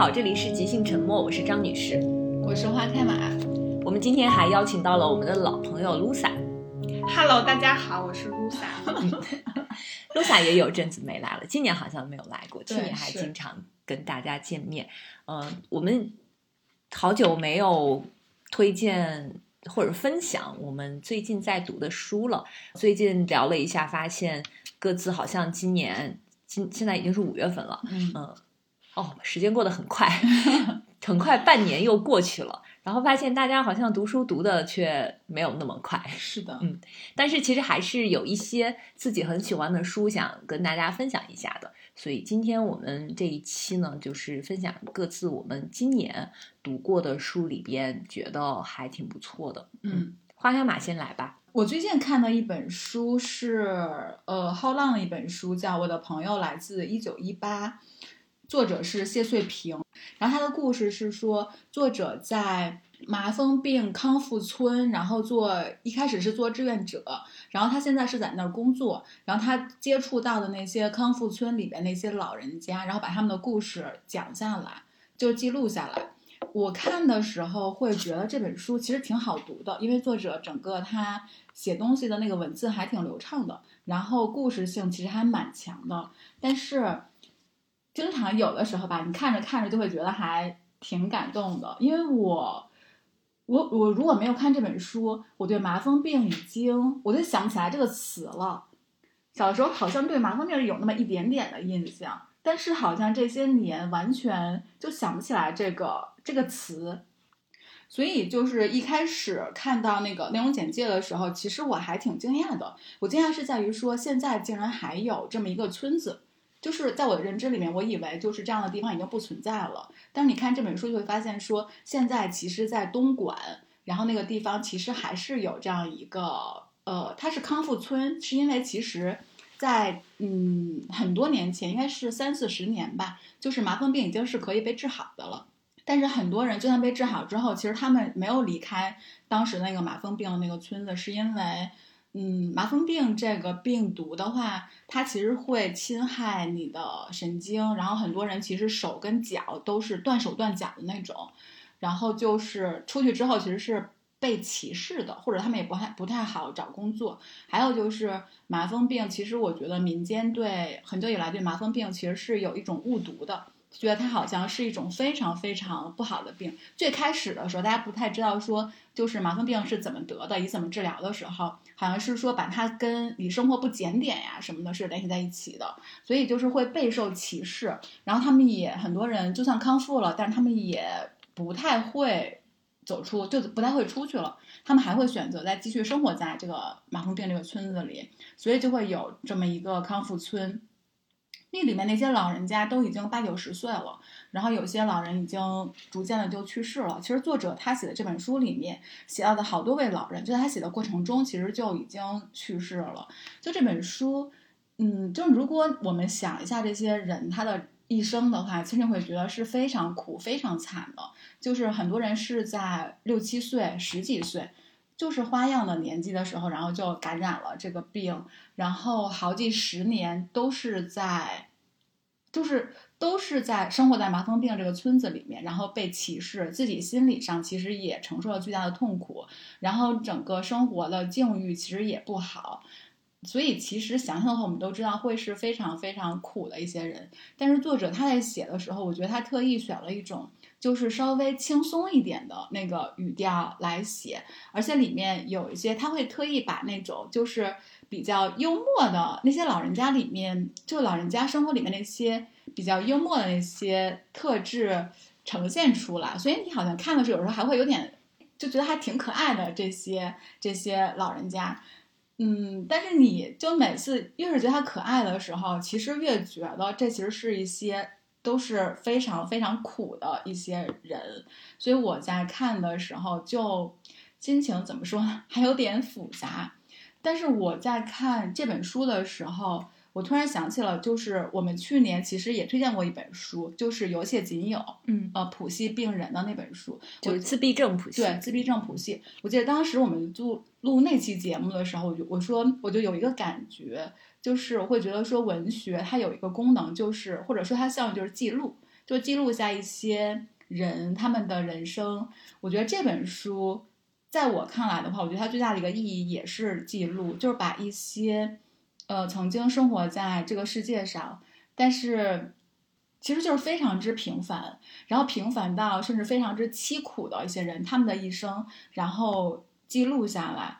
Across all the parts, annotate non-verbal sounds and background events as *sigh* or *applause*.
好，这里是即兴沉默，我是张女士，我是花开马。我们今天还邀请到了我们的老朋友 Lusa。Hello，大家好，我是 Lusa。*laughs* Lusa 也有阵子没来了，今年好像没有来过，去年还经常跟大家见面。嗯、我们好久没有推荐或者分享我们最近在读的书了。最近聊了一下，发现各自好像今年今现在已经是五月份了，嗯嗯，哦，时间过得很快，*laughs* 很快半年又过去了。然后发现大家好像读书读的却没有那么快，是的，嗯但是其实还是有一些自己很喜欢的书想跟大家分享一下的。所以今天我们这一期呢，就是分享各自我们今年读过的书里边觉得还挺不错的。嗯，花香马先来吧。我最近看的一本书是呃浩浪的一本书，叫《我的朋友来自一九一八》，作者是谢穗平。然后他的故事是说，作者在麻风病康复村，然后做一开始是做志愿者，然后他现在是在那儿工作，然后他接触到的那些康复村里边那些老人家，然后把他们的故事讲下来，就记录下来。我看的时候会觉得这本书其实挺好读的，因为作者整个他写东西的那个文字还挺流畅的，然后故事性其实还蛮强的，但是经常有的时候吧，你看着看着就会觉得还挺感动的，因为我。我我如果没有看这本书，我对麻风病已经我就想不起来这个词了。小时候好像对麻风病有那么一点点的印象，但是好像这些年完全就想不起来这个这个词。所以就是一开始看到那个内容简介的时候，其实我还挺惊讶的。我惊讶是在于说，现在竟然还有这么一个村子，就是在我的认知里面，我以为就是这样的地方已经不存在了。但是你看这本书，就会发现说，现在其实，在东莞，然后那个地方其实还是有这样一个，呃，它是康复村，是因为其实在嗯很多年前，应该是三四十年吧，就是麻风病已经是可以被治好的了。但是很多人就算被治好之后，其实他们没有离开当时那个麻风病的那个村子，是因为，嗯，麻风病这个病毒的话，它其实会侵害你的神经，然后很多人其实手跟脚都是断手断脚的那种，然后就是出去之后其实是被歧视的，或者他们也不太不太好找工作。还有就是麻风病，其实我觉得民间对很久以来对麻风病其实是有一种误读的。觉得它好像是一种非常非常不好的病。最开始的时候，大家不太知道说，就是麻风病是怎么得的，以怎么治疗的时候，好像是说把它跟你生活不检点呀什么的是联系在一起的，所以就是会备受歧视。然后他们也很多人就算康复了，但是他们也不太会走出，就不太会出去了。他们还会选择再继续生活在这个麻风病这个村子里，所以就会有这么一个康复村。那里面那些老人家都已经八九十岁了，然后有些老人已经逐渐的就去世了。其实作者他写的这本书里面写到的好多位老人，就在他写的过程中，其实就已经去世了。就这本书，嗯，就如果我们想一下这些人他的一生的话，其实会觉得是非常苦、非常惨的。就是很多人是在六七岁、十几岁。就是花样的年纪的时候，然后就感染了这个病，然后好几十年都是在，就是都是在生活在麻风病这个村子里面，然后被歧视，自己心理上其实也承受了巨大的痛苦，然后整个生活的境遇其实也不好，所以其实想想的话，我们都知道会是非常非常苦的一些人。但是作者他在写的时候，我觉得他特意选了一种。就是稍微轻松一点的那个语调来写，而且里面有一些他会特意把那种就是比较幽默的那些老人家里面，就老人家生活里面那些比较幽默的那些特质呈现出来，所以你好像看的时候有时候还会有点就觉得还挺可爱的这些这些老人家。嗯，但是你就每次越是觉得他可爱的时候，其实越觉得这其实是一些。都是非常非常苦的一些人，所以我在看的时候就心情怎么说呢，*laughs* 还有点复杂。但是我在看这本书的时候，我突然想起了，就是我们去年其实也推荐过一本书，就是《有且仅有》，嗯，呃，谱系病人的那本书，就是自闭症谱系。对，自闭症谱系。我记得当时我们录录那期节目的时候，我就我说我就有一个感觉。就是我会觉得说，文学它有一个功能，就是或者说它效应就是记录，就记录下一些人他们的人生。我觉得这本书在我看来的话，我觉得它最大的一个意义也是记录，就是把一些呃曾经生活在这个世界上，但是其实就是非常之平凡，然后平凡到甚至非常之凄苦的一些人，他们的一生，然后记录下来。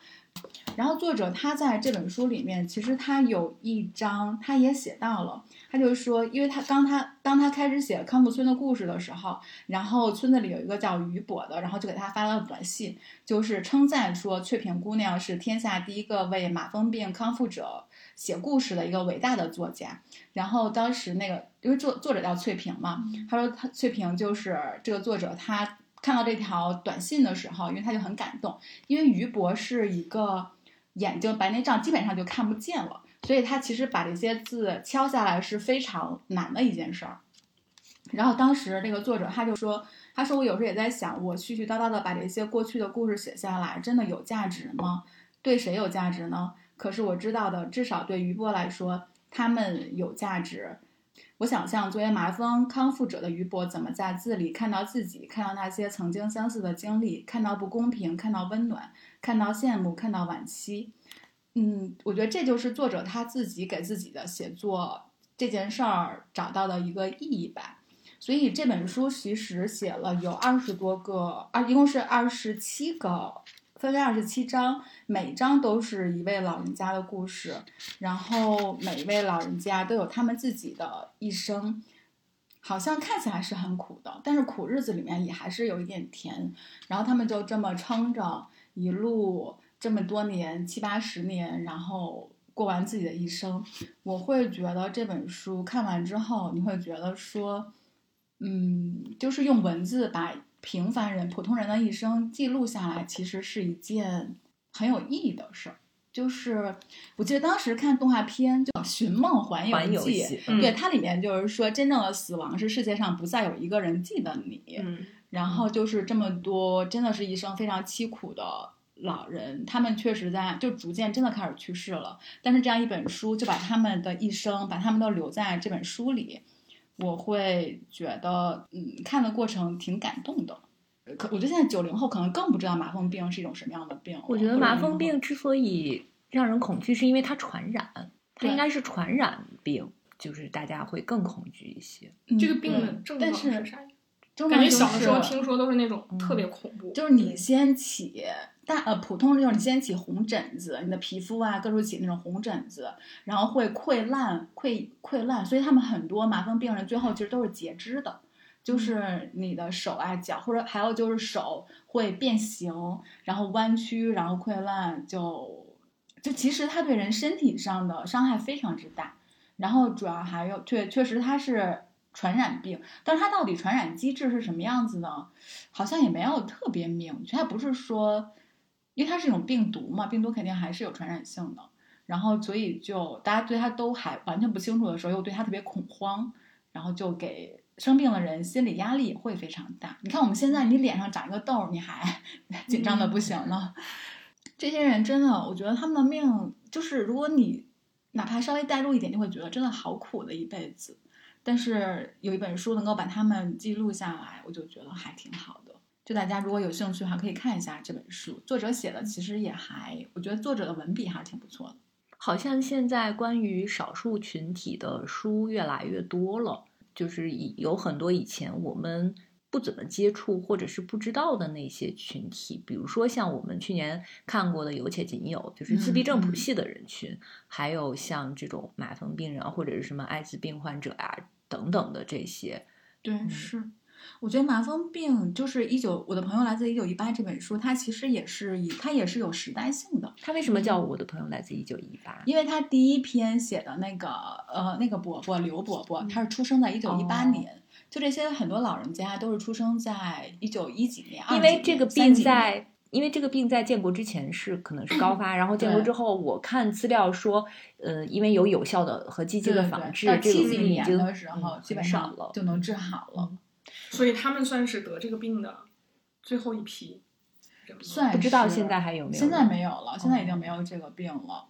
然后作者他在这本书里面，其实他有一章，他也写到了，他就说，因为他当他当他开始写康复村的故事的时候，然后村子里有一个叫于博的，然后就给他发了短信，就是称赞说翠萍姑娘是天下第一个为马蜂病康复者写故事的一个伟大的作家。然后当时那个因为作作者叫翠萍嘛，他说他翠萍就是这个作者他。看到这条短信的时候，因为他就很感动，因为于博是一个眼睛白内障，基本上就看不见了，所以他其实把这些字敲下来是非常难的一件事儿。然后当时这个作者他就说：“他说我有时候也在想，我絮絮叨叨的把这些过去的故事写下来，真的有价值吗？对谁有价值呢？可是我知道的，至少对于波来说，他们有价值。”我想象作为麻风康复者的于博，怎么在字里看到自己，看到那些曾经相似的经历，看到不公平，看到温暖，看到羡慕，看到惋惜。嗯，我觉得这就是作者他自己给自己的写作这件事儿找到的一个意义吧。所以这本书其实写了有二十多个，二一共是二十七个。分为二十七章，每章都是一位老人家的故事，然后每一位老人家都有他们自己的一生，好像看起来是很苦的，但是苦日子里面也还是有一点甜，然后他们就这么撑着，一路这么多年七八十年，然后过完自己的一生。我会觉得这本书看完之后，你会觉得说，嗯，就是用文字把。平凡人、普通人的一生记录下来，其实是一件很有意义的事儿。就是我记得当时看动画片叫《寻梦环游记》，对它里面就是说，真正的死亡是世界上不再有一个人记得你。嗯，然后就是这么多，真的是一生非常凄苦的老人，他们确实在就逐渐真的开始去世了。但是这样一本书就把他们的一生，把他们都留在这本书里。我会觉得，嗯，看的过程挺感动的。可我觉得现在九零后可能更不知道麻风病是一种什么样的病。我觉得麻风病之所以让人恐惧，是因为它传染，它应该是传染病，就是大家会更恐惧一些。这个病的症状是啥？感觉小的时候听说都是那种特别恐怖，就是你先起。大呃，普通就是你先起红疹子，你的皮肤啊各处起那种红疹子，然后会溃烂、溃溃烂，所以他们很多麻风病人最后其实都是截肢的，就是你的手啊脚，或者还有就是手会变形，然后弯曲，然后溃烂，就就其实它对人身体上的伤害非常之大。然后主要还有确确实它是传染病，但是它到底传染机制是什么样子呢？好像也没有特别明确，它不是说。因为它是一种病毒嘛，病毒肯定还是有传染性的，然后所以就大家对它都还完全不清楚的时候，又对它特别恐慌，然后就给生病的人心理压力也会非常大。你看我们现在，你脸上长一个痘，你还 *laughs* 紧张的不行了。*laughs* 这些人真的，我觉得他们的命就是，如果你哪怕稍微代入一点，就会觉得真的好苦的一辈子。但是有一本书能够把他们记录下来，我就觉得还挺好的。就大家如果有兴趣的话，可以看一下这本书。作者写的其实也还，我觉得作者的文笔还是挺不错的。好像现在关于少数群体的书越来越多了，就是有很多以前我们不怎么接触或者是不知道的那些群体，比如说像我们去年看过的《有且仅有》，就是自闭症谱系的人群，还有像这种麻风病人或者是什么艾滋病患者啊等等的这些。对，是。我觉得麻风病就是一九，我的朋友来自一九一八这本书，它其实也是以它也是有时代性的。它为什么叫我的朋友来自一九一八？因为他第一篇写的那个呃那个伯伯刘伯伯，他是出生在一九一八年。就这些很多老人家都是出生在一九一几年。因为这个病在，因为这个病在建国之前是可能是高发，*clears throat* 然后建国之后，我看资料说，呃，因为有有效的和积极的防治，这个病已经的时候基本上就能治好了。所以他们算是得这个病的最后一批，算不知道现在还有没有？现在没有了，现在已经没有这个病了。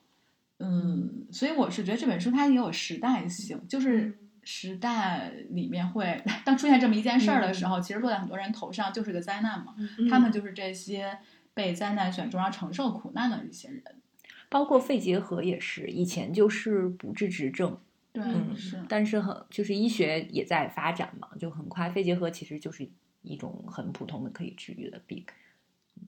嗯，所以我是觉得这本书它也有时代性，就是时代里面会，当出现这么一件事儿的时候，其实落在很多人头上就是个灾难嘛。嗯他们就是这些被灾难选中要承受苦难的一些人。包括肺结核也是，以前就是不治之症，对，嗯是。但是很就是医学也在发展嘛，就很快肺结核其实就是一种很普通的可以治愈的病。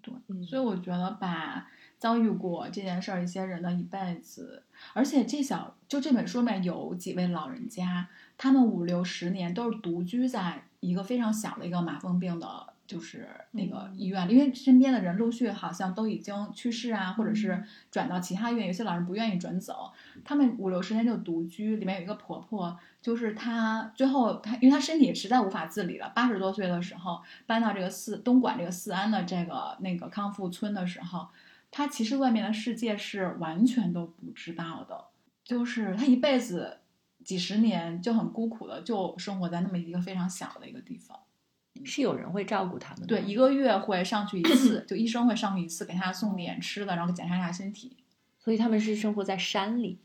对所以我觉得吧遭遇过这件事儿一些人的一辈子，而且这小就这本书里面有几位老人家，他们五六十年都是独居在一个非常小的一个麻风病的，就是那个医院里，因为身边的人陆续好像都已经去世啊，或者是转到其他医院，有些老人不愿意转走，他们五六十年就独居，里面有一个婆婆，就是她最后她因为她身体实在无法自理了，八十多岁的时候搬到这个四东莞这个四安的这个那个康复村的时候，她其实外面的世界是完全都不知道的，就是她一辈子几十年就很孤苦的就生活在那么一个非常小的一个地方。是有人会照顾他们的，对，一个月会上去一次，*clears throat* 就医生会上去一次，给他送点吃的，然后检查一下身体。所以他们是生活在山里，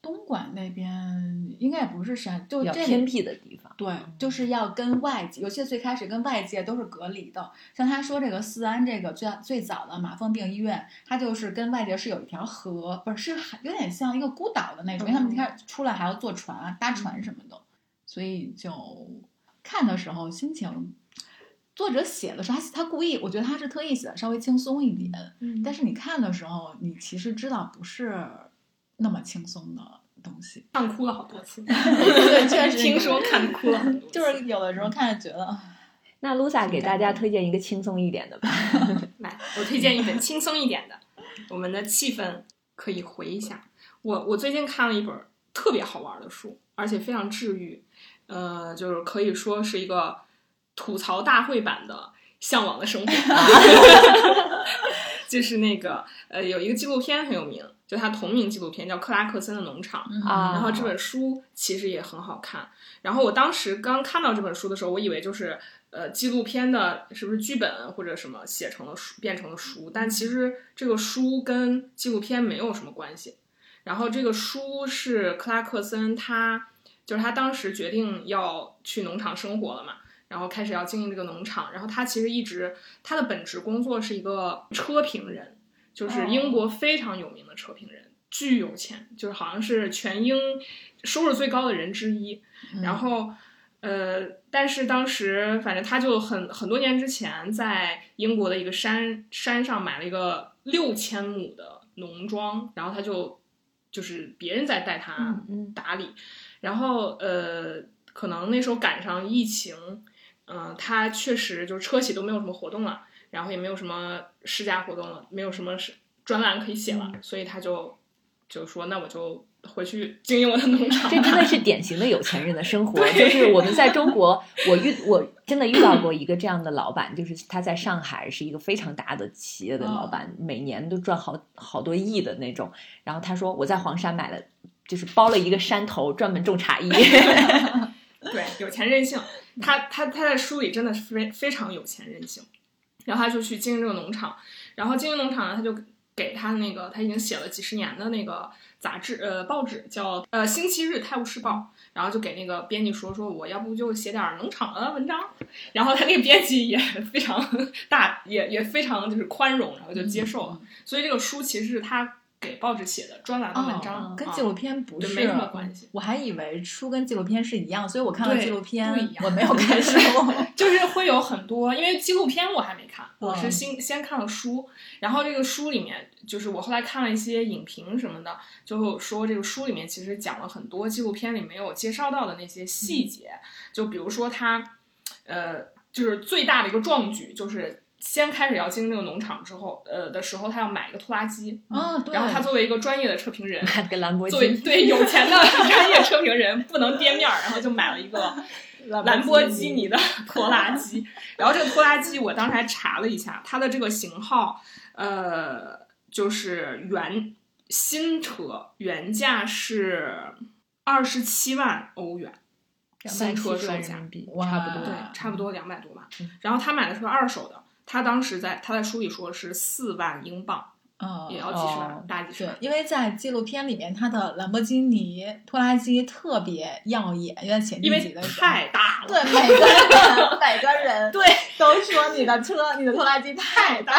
东莞那边应该也不是山，就比较偏僻的地方。对，就是要跟外界，尤其最开始跟外界都是隔离的。像他说这个四安这个最最早的马蜂病医院，它就是跟外界是有一条河，不是是有点像一个孤岛的那种，因为他们一开始出来还要坐船、搭船什么的，所以就看的时候心情。作者写的时候，他他故意，我觉得他是特意写的稍微轻松一点，嗯但是你看的时候，你其实知道不是那么轻松的东西。看哭了好多次，*laughs* 对，确实听说看哭了很多，就是有的时候看着觉得，*laughs* 那 Lusa 给大家推荐一个轻松一点的吧。*laughs* 来，我推荐一本轻松一点的，我们的气氛可以回一下。我我最近看了一本特别好玩的书，而且非常治愈，呃，就是可以说是一个吐槽大会版的《向往的生活》，*laughs* *laughs* 就是那个呃，有一个纪录片很有名，就它同名纪录片叫《克拉克森的农场》。啊然后这本书其实也很好看。然后我当时刚看到这本书的时候，我以为就是呃纪录片的是不是剧本或者什么写成了书变成了书，但其实这个书跟纪录片没有什么关系。然后这个书是克拉克森他就是他当时决定要去农场生活了嘛，然后开始要经营这个农场。然后他其实一直他的本职工作是一个车评人，就是英国非常有名的车评人，巨有钱，就是好像是全英收入最高的人之一。然后，呃，但是当时反正他就很很多年之前在英国的一个山山上买了一个六千亩的农庄，然后他就就是别人在带他嗯嗯打理，然后呃，可能那时候赶上疫情，嗯、他确实就是车企都没有什么活动了，然后也没有什么试驾活动了，没有什么是专栏可以写了，所以他就就说那我就回去经营我的农场。这真的是典型的有钱人的生 *laughs* 活。就是我们在中国，我遇我真的遇到过一个这样的老板，就是他在上海是一个非常大的企业的老板，每年都赚好好多亿的那种。然后他说我在黄山买了，就是包了一个山头，专门种茶叶。*laughs* 对，有钱任性。他他他在书里真的是非非常有钱任性，然后他就去经营这个农场，然后经营农场呢，他就给他那个他已经写了几十年的那个杂志呃报纸叫呃《星期日泰晤士报》，然后就给那个编辑说说我要不就写点农场的文章，然后他那个编辑也非常 *laughs* 大，也也非常就是宽容，然后就接受了。所以这个书其实是他给报纸写的专栏的文章，哦跟啊纪录片不是对没什么关系。我还以为书跟纪录片是一样，所以我看了纪录片我没有看书。*laughs* 就是会有很多，因为纪录片我还没看，我是嗯先先看了书，然后这个书里面就是我后来看了一些影评什么的，就说这个书里面其实讲了很多纪录片里没有介绍到的那些细节，就比如说他，呃，就是最大的一个壮举就是。先开始要经营这个农场之后，呃的时候，他要买一个拖拉机。然后他作为一个专业的车评人，买个兰博基作为，*laughs* 对有钱的专业车评人，不能跌面儿，然后就买了一个兰博基尼的拖拉机。然后这个拖拉机，我当时还查了一下，它的这个型号，呃，就是原新车原价是二十七万欧元，新车售万价差不多。对，差不多两百多吧。然后他买的是个二手的，他当时在他在书里说是四万英镑，嗯，也要几十万，哦大几十万。，对因为在纪录片里面，他的兰博基尼拖拉机特别耀眼，因为前几集的时候，太大了，对每个人 *laughs* 每个人 *laughs* 对，都说你的车，你的拖拉机太大，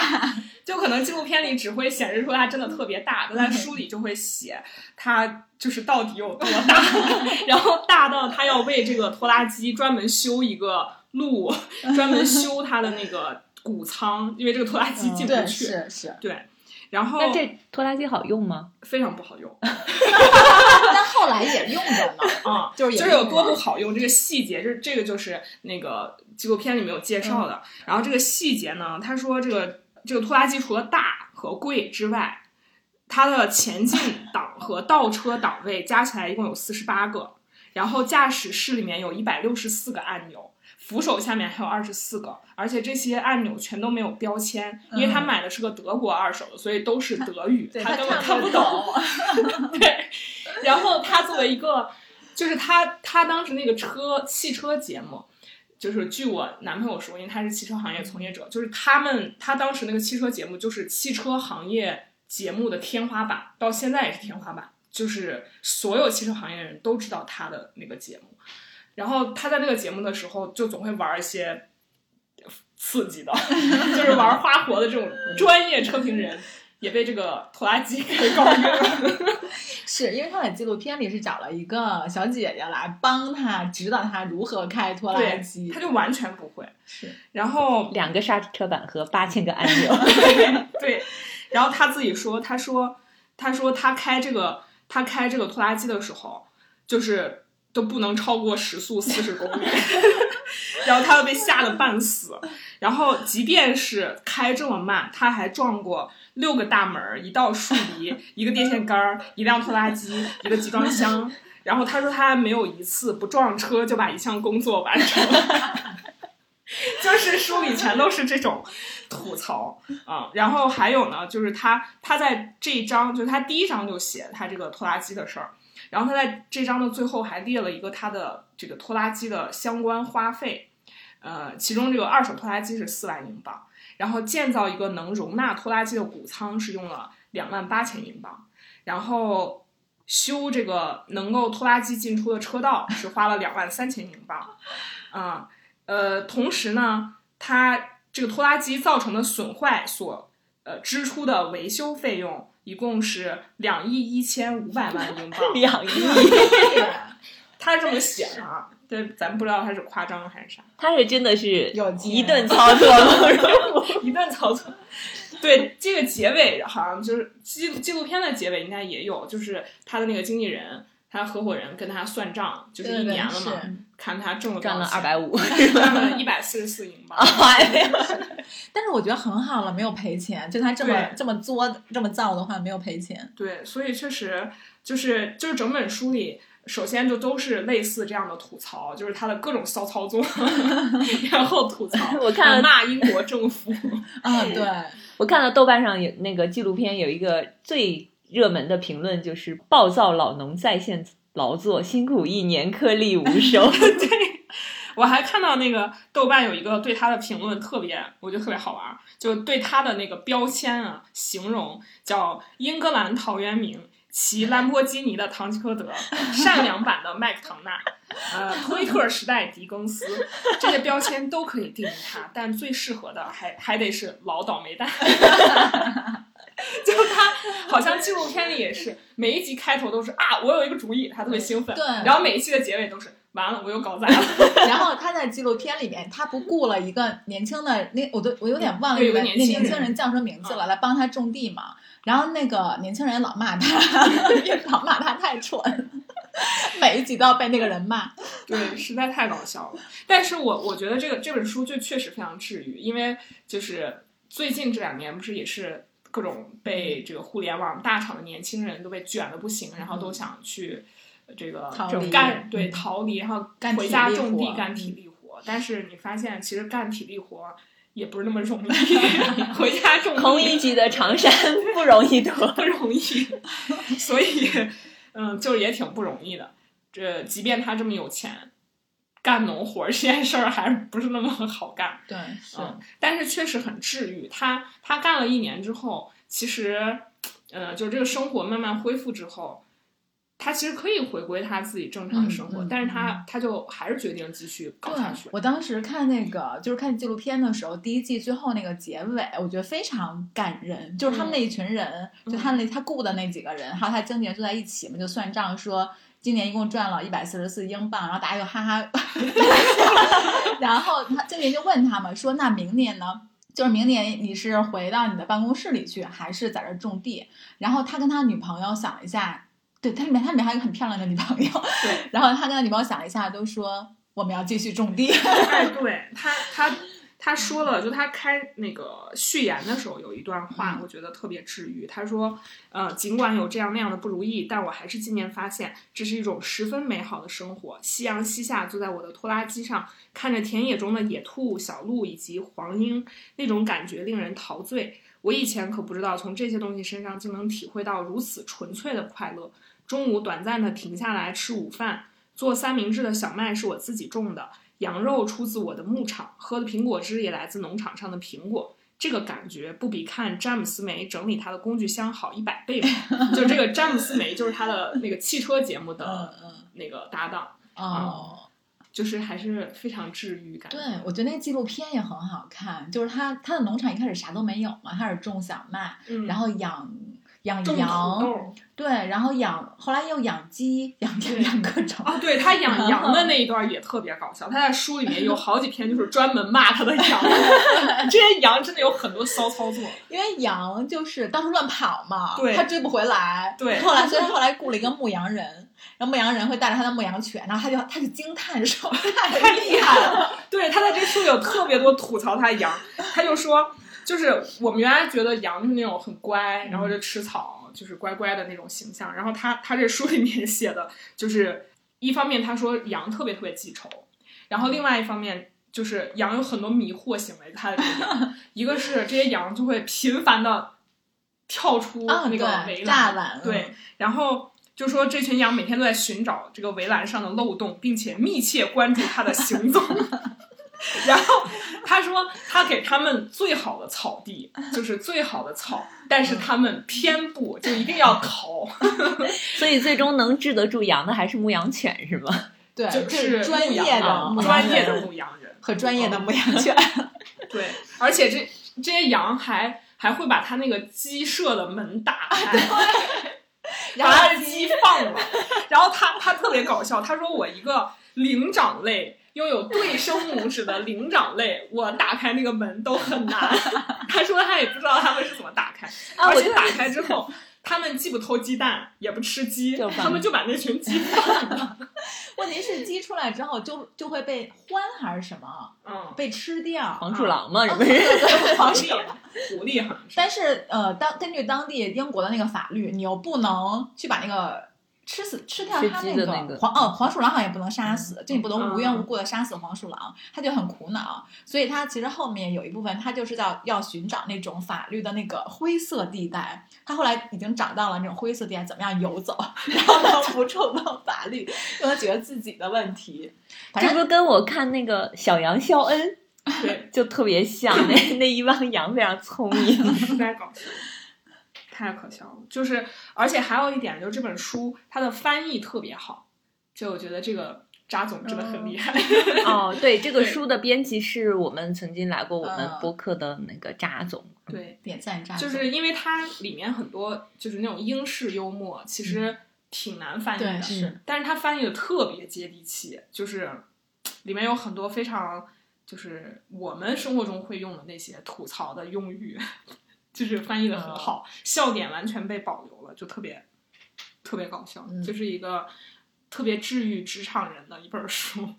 就可能纪录片里只会显示出它真的特别大，但在书里就会写它就是到底有多大，*laughs* 然后大到他要为这个拖拉机专门修一个路，专门修它的那个谷仓，因为这个拖拉机进不对，去。是是，对，然后那这拖拉机好用吗？非常不好用 *laughs* 但后来也用着呢，*laughs* 啊，就是也就是有多不好用，这个细节，这这个就是那个纪录片里面有介绍的。然后这个细节呢，他说这个这个拖拉机除了大和贵之外，它的前进 *laughs* 档和倒车档位加起来一共有四十八个，然后驾驶室里面有一百六十四个按钮。扶手下面还有二十四个，而且这些按钮全都没有标签，因为他嗯买的是个德国二手的，所以都是德语，对他根本看看不懂。对，然后他作为一个，就是他他当时那个车汽车节目，就是据我男朋友说，因为他是汽车行业从业者，就是他们他当时那个汽车节目就是汽车行业节目的天花板，到现在也是天花板，就是所有汽车行业人都知道他的那个节目。然后他在那个节目的时候，就总会玩一些刺激的，*laughs* 就是玩花活的这种专业车评人。也被这个拖拉机给搞晕了。*laughs* 是因为他在纪录片里是找了一个小姐姐来帮他指导他如何开拖拉机，，他就完全不会。是然后两个刹车板和八千个按钮，*laughs* 对，然后他自己说，他说，他说他开这个他开这个拖拉机的时候，就是都不能超过时速四十公里，*laughs* 然后他又被吓得半死。然后即便是开这么慢，他还撞过六个大门儿、一道树篱、一个电线杆儿、一辆拖拉机、一个集装箱。然后他说他没有一次不撞车就把一项工作完成。*laughs* 就是书里全都是这种吐槽啊、然后还有呢，就是他他在这一章，就是他第一章就写他这个拖拉机的事儿，然后他在这章的最后还列了一个他的这个拖拉机的相关花费，呃，其中这个二手拖拉机是四万英镑，然后建造一个能容纳拖拉机的谷仓是用了两万八千英镑，然后修这个能够拖拉机进出的车道是花了两万三千英镑，啊、呃，同时呢，它这个拖拉机造成的损坏所呃支出的维修费用一共是两亿一千五百万英镑，两亿，*laughs* 他是这么写的啊，对，咱不知道他是夸张还是啥，他是真的是有一顿操作了。*laughs* 一顿操作。对，这个结尾好像就是纪纪录片的结尾应该也有，就是他的那个经纪人，他合伙人跟他算账，就是一对对年了嘛，是看他挣了赚了二百，五，*laughs* 赚了一百四十四英镑。*laughs* *laughs* 但是我觉得很好了，没有赔钱。就他这么这么作、这么造的话，没有赔钱。对，所以确实就是就是整本书里，首先就都是类似这样的吐槽，就是他的各种骚操作，然后吐槽，我看了骂英国政府，啊，对，我看到豆瓣上有那个纪录片有一个最热门的评论，就是暴躁老农在线劳作，辛苦一年颗粒无收。*laughs* 对我还看到那个豆瓣有一个对他的评论特别，我觉得特别好玩，就对他的那个标签啊形容叫英格兰陶渊明。骑兰博基尼的唐吉诃德，善良版的麦克唐纳，呃，推特时代狄更斯，这些标签都可以定义他，但最适合的还还得是老倒霉蛋。*laughs* *laughs* 就他好像纪录片里也是，每一集开头都是啊，我有一个主意，他特别兴奋，对然后每一期的结尾都是完了，我又搞砸了。*laughs* 然后他在纪录片里面，他不顾了一个年轻的那，我都我有点忘了那个那年轻人年轻人叫什么名字了，来帮他种地嘛。然后那个年轻人老骂他，*laughs* 老骂他太蠢，每一集都要被那个人骂。对，实在太搞笑了。但是我我觉得这个这本书就确实非常治愈，因为就是最近这两年不是也是各种被这个互联网大厂的年轻人都被卷的不行，然后都想去这个干对嗯逃离，然后干回家种地干嗯体力活。但是你发现其实干体力活也不是那么容易，*laughs* 回家种地同一级的长衫 *laughs* 不容易得。不容易，所以嗯，就是也挺不容易的。这即便他这么有钱，干农活儿这件事儿还不是那么好干。对，是嗯，但是确实很治愈。他他干了一年之后，其实，呃，就是这个生活慢慢恢复之后，他其实可以回归他自己正常的生活，嗯嗯但是他他就还是决定继续搞下去。我当时看那个就是看纪录片的时候，第一季最后那个结尾，我觉得非常感人。就是他们那一群人，嗯就他那他雇的那几个人，还有他经纪人坐在一起嘛，就算账说。今年一共赚了一百四十四英镑，然后大家就哈哈，然后他经纪人就问他们说：“那明年呢？就是明年你是回到你的办公室里去，还是在这儿种地？”然后他跟他女朋友想了一下，对他里面他里面还有一个很漂亮的女朋友，对，*laughs* 然后他跟他女朋友想了一下，都说我们要继续种地。哎，对他他他说了，就他开那个序言的时候有一段话，嗯我觉得特别治愈。他说，呃，尽管有这样那样的不如意，但我还是今年发现这是一种十分美好的生活。夕阳西下，坐在我的拖拉机上，看着田野中的野兔、小鹿以及黄莺，那种感觉令人陶醉。我以前可不知道，从这些东西身上竟能体会到如此纯粹的快乐。中午短暂的停下来吃午饭，做三明治的小麦是我自己种的。羊肉出自我的牧场，喝的苹果汁也来自农场上的苹果。这个感觉不比看詹姆斯梅整理他的工具箱好一百倍吗？*laughs* 就这个詹姆斯梅就是他的那个汽车节目的嗯那个搭档，哦，就是还是非常治愈感。对，我觉得那个纪录片也很好看，就是他他的农场一开始啥都没有嘛，开始种小麦，嗯，然后养养羊，对，然后养后来又养鸡，养 *laughs* 对养各种。啊，对他养 *laughs* 羊的那一段也特别搞笑。他在书里面有好几篇就是专门骂他的羊，*laughs* 这些羊真的有很多骚操作。因为羊就是到处乱跑嘛，对他追不回来。对后来所以他后来雇了一个牧羊人，然后牧羊人会带着他的牧羊犬，然后他就他就惊叹说太厉害了，对，他在这书里有特别多吐槽他羊，他就说，就是我们原来觉得羊是那种很乖，然后就吃草，就是乖乖的那种形象。然后他他这书里面写的就是，一方面他说羊特别特别记仇，然后另外一方面就是羊有很多迷惑行为，他一个是这些羊就会频繁的跳出啊，那个，围栏，对，然后就说这群羊每天都在寻找这个围栏上的漏洞，并且密切关注它的行踪。*laughs* 然后他说，他给他们最好的草地，就是最好的草，但是他们偏不，就一定要逃，*laughs* 所以最终能治得住羊的还是牧羊犬，是吗？*laughs* 对，就是专牧羊业的啊专业的牧羊人和专业的牧羊犬。对，而且这这些羊还还会把他那个鸡舍的门打开，把他的鸡放了，然后他他特别搞笑，他说我一个灵长类。拥有对生拇指的灵长类，我打开那个门都很难。*laughs* 他说他也不知道他们是怎么打开，啊我就而且打开之后，他们既不偷鸡蛋，也不吃鸡他们就把那群鸡放了。*laughs* 问题是鸡出来之后就就会被獾还是什么嗯，被吃掉，黄鼠狼嘛，*laughs* 啊是不是？狐狸，狐狸好像是。但是呃，当根据当地英国的那个法律，你又不能去把那个吃死吃掉吃它鸡的那个黄哦黄鼠狼好像也不能杀死，就你不能无缘嗯无故的杀死黄鼠狼，他就很苦恼。所以他其实后面有一部分，他就是要要寻找那种法律的那个灰色地带。他后来已经找到了那种灰色地带，怎么样游走，*laughs* 然后呢不触碰法律，又能解决自己的问题。反正这不跟我看那个小羊肖恩对，就特别像，*laughs* 那那一帮羊非常聪明。实在搞笑，太可笑了。就是，而且还有一点，就是这本书它的翻译特别好，就我觉得这个扎总真的很厉害。*laughs* 哦，对，这个书的编辑是我们曾经来过我们嗯播客的那个扎总。对，点赞扎总就是因为它里面很多就是那种英式幽默，其实挺难翻译的，对是但是它翻译的特别接地气，就是里面有很多非常就是我们生活中会用的那些吐槽的用语，就是翻译的很好，笑点完全被保留了，就特别特别搞笑，嗯就是一个特别治愈职场人的一本书。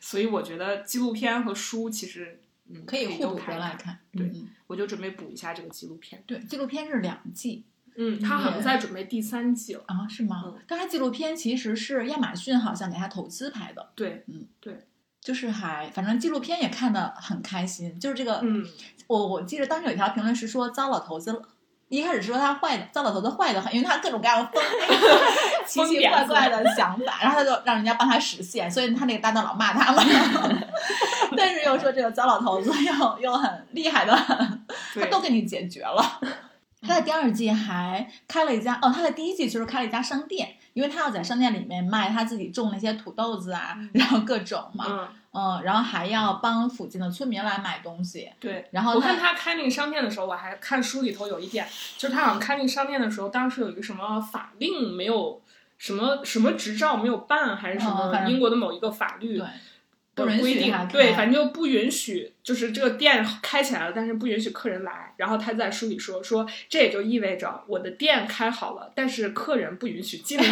所以我觉得纪录片和书其实嗯可以互补着来看。对嗯我就准备补一下这个纪录片。对，纪录片是两季嗯，他好像在准备第三季了。啊，是吗？嗯但它纪录片其实是亚马逊好像给他投资拍的，对，嗯对，就是还反正纪录片也看得很开心。就是这个，嗯，我我记得当时有一条评论是说糟老头子。一开始说他坏的，糟老头子坏的很，因为他各种各样的疯 *laughs* 奇奇怪怪的想法，然后他就让人家帮他实现，所以他那个搭档老骂他嘛。*laughs* 但是又说这个糟老头子又又很厉害的很，他都给你解决了。他在第二季还开了一家哦，他在第一季就是开了一家商店，因为他要在商店里面卖他自己种那些土豆子啊，然后各种嘛，嗯，嗯，然后还要帮附近的村民来买东西。对。然后我看他开那个商店的时候，我还看书里头有一点，就是他好像开那个商店的时候，当时有一个什么法令没有，什么什么执照没有办，还是什么英国的某一个法律对，的规定对，反正就不允许，就是这个店开起来了，但是不允许客人来。然后他在书里说说，这也就意味着我的店开好了，但是客人不允许进来。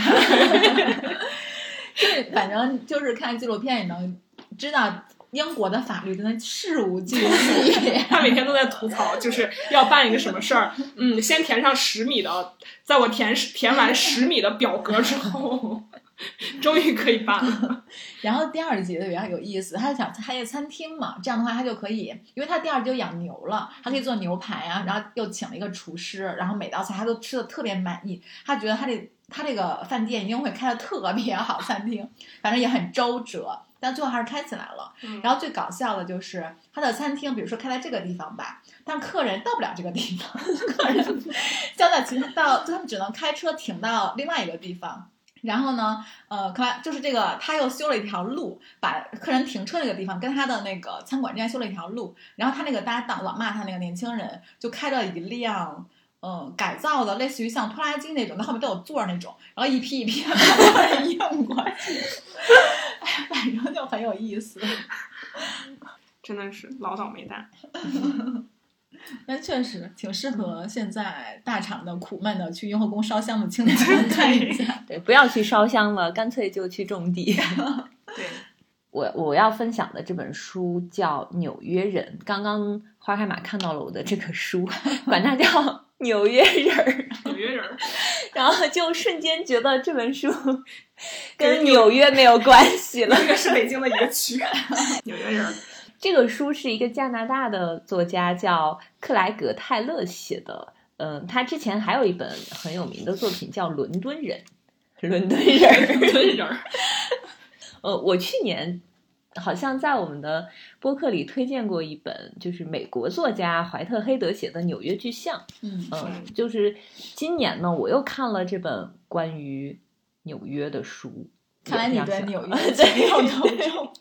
对，*laughs* 反正就是看纪录片也能知道英国的法律真的事无巨细。*laughs* 他每天都在吐槽，就是要办一个什么事儿，嗯，先填上十米的，在我填填完十米的表格之后，*laughs* 终于可以办了。*laughs* 然后第二集的比较有意思，他想开一个餐厅嘛，这样的话他就可以，因为他第二集就养牛了，他可以做牛排啊，然后又请了一个厨师，然后每道菜他都吃的特别满意，他觉得他这他这个饭店一定会开的特别好，餐厅反正也很周折，但最后还是开起来了。嗯然后最搞笑的就是他的餐厅，比如说开在这个地方吧，但客人到不了这个地方，客人 *laughs* 交在其他到，他们只能开车停到另外一个地方。然后呢，呃，开就是这个，他又修了一条路，把客人停车那个地方跟他的那个餐馆之间修了一条路。然后他那个搭档老骂他那个年轻人，就开着一辆。嗯，改造的类似于像拖拉机那种，那后面都有座儿那种，然后一批一批的 *laughs* 把人硬过去，*laughs* 哎呀，反正就很有意思。*laughs* 真的是老倒霉蛋。但确实挺适合现在大厂的苦闷的去雍和宫烧香的青年们 *laughs* 看一下。对，不要去烧香了，干脆就去种地。*laughs* 对，我我要分享的这本书叫《纽约人》，刚刚花开马看到了我的这个书，管它叫《纽约人儿》，纽约人儿，然后就瞬间觉得这本书跟跟纽纽约没有关系了。这个是北京的一个区，*laughs* 纽约人儿。这个书是一个加拿大的作家叫克莱格·泰勒写的。嗯，他之前还有一本很有名的作品叫《伦敦人》，伦敦人儿。伦敦人儿，呃，我去年好像在我们的播客里推荐过一本，就是美国作家怀特黑德写的《纽约巨像》。嗯嗯、就是今年呢，我又看了这本关于纽约的书。看来你对纽约 *laughs* 情有独钟。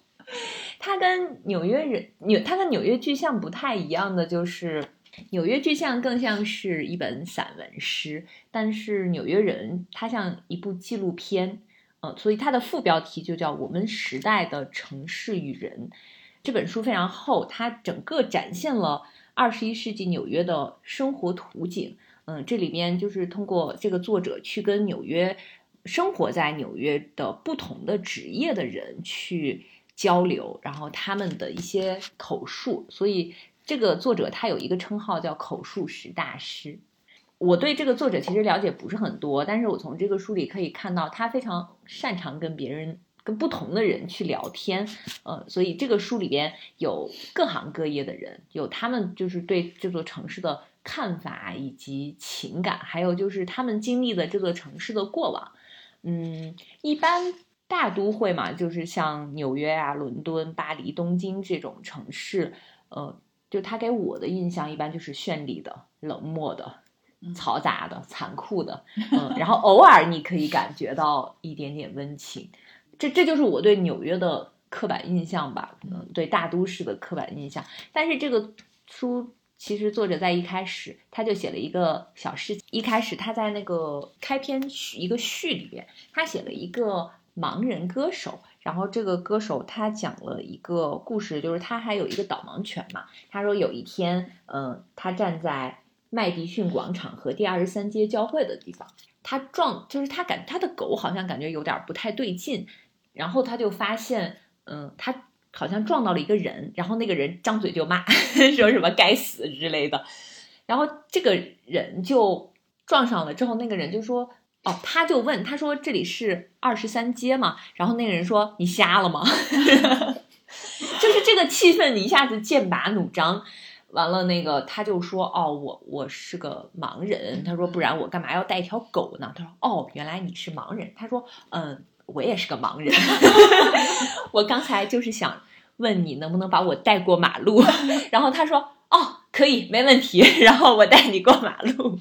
它跟纽约人纽，它跟纽约巨像不太一样的就是，纽约巨像更像是一本散文诗，但是纽约人它像一部纪录片，呃，所以它的副标题就叫《我们时代的城市与人》。这本书非常厚，它整个展现了二十一世纪纽约的生活图景。嗯，这里面就是通过这个作者去跟纽约生活在纽约的不同的职业的人去交流，然后他们的一些口述，所以这个作者他有一个称号叫口述史大师。我对这个作者其实了解不是很多，但是我从这个书里可以看到他非常擅长跟别人、跟不同的人去聊天，呃，所以这个书里边有各行各业的人，有他们就是对这座城市的看法以及情感，还有就是他们经历的这座城市的过往。嗯，一般大都会嘛，就是像纽约啊、伦敦、巴黎、东京这种城市，呃，就它给我的印象一般就是绚丽的、冷漠的、嘈杂的、残酷的，嗯，然后偶尔你可以感觉到一点点温情，这这就是我对纽约的刻板印象吧，可能对大都市的刻板印象。但是这个书其实作者在一开始他就写了一个小事，一开始他在那个开篇序一个序里边，他写了一个盲人歌手，然后这个歌手他讲了一个故事，就是他还有一个导盲犬嘛。他说有一天，嗯、他站在麦迪逊广场和第二十三街交汇的地方，他撞，就是他感他的狗好像感觉有点不太对劲，然后他就发现，嗯，他好像撞到了一个人，然后那个人张嘴就骂，*laughs* 说什么该死之类的，然后这个人就撞上了之后，那个人就说。哦，他就问他说：“这里是二十三街吗？”然后那个人说：“你瞎了吗？” *laughs* 就是这个气氛，你一下子剑拔弩张。完了，那个他就说：“哦，我我是个盲人。”他说：“不然我干嘛要带一条狗呢？”他说：“哦，原来你是盲人。”他说：“嗯，我也是个盲人。*laughs* 我刚才就是想问你能不能把我带过马路。*laughs* ”然后他说：“哦，可以，没问题。然后我带你过马路，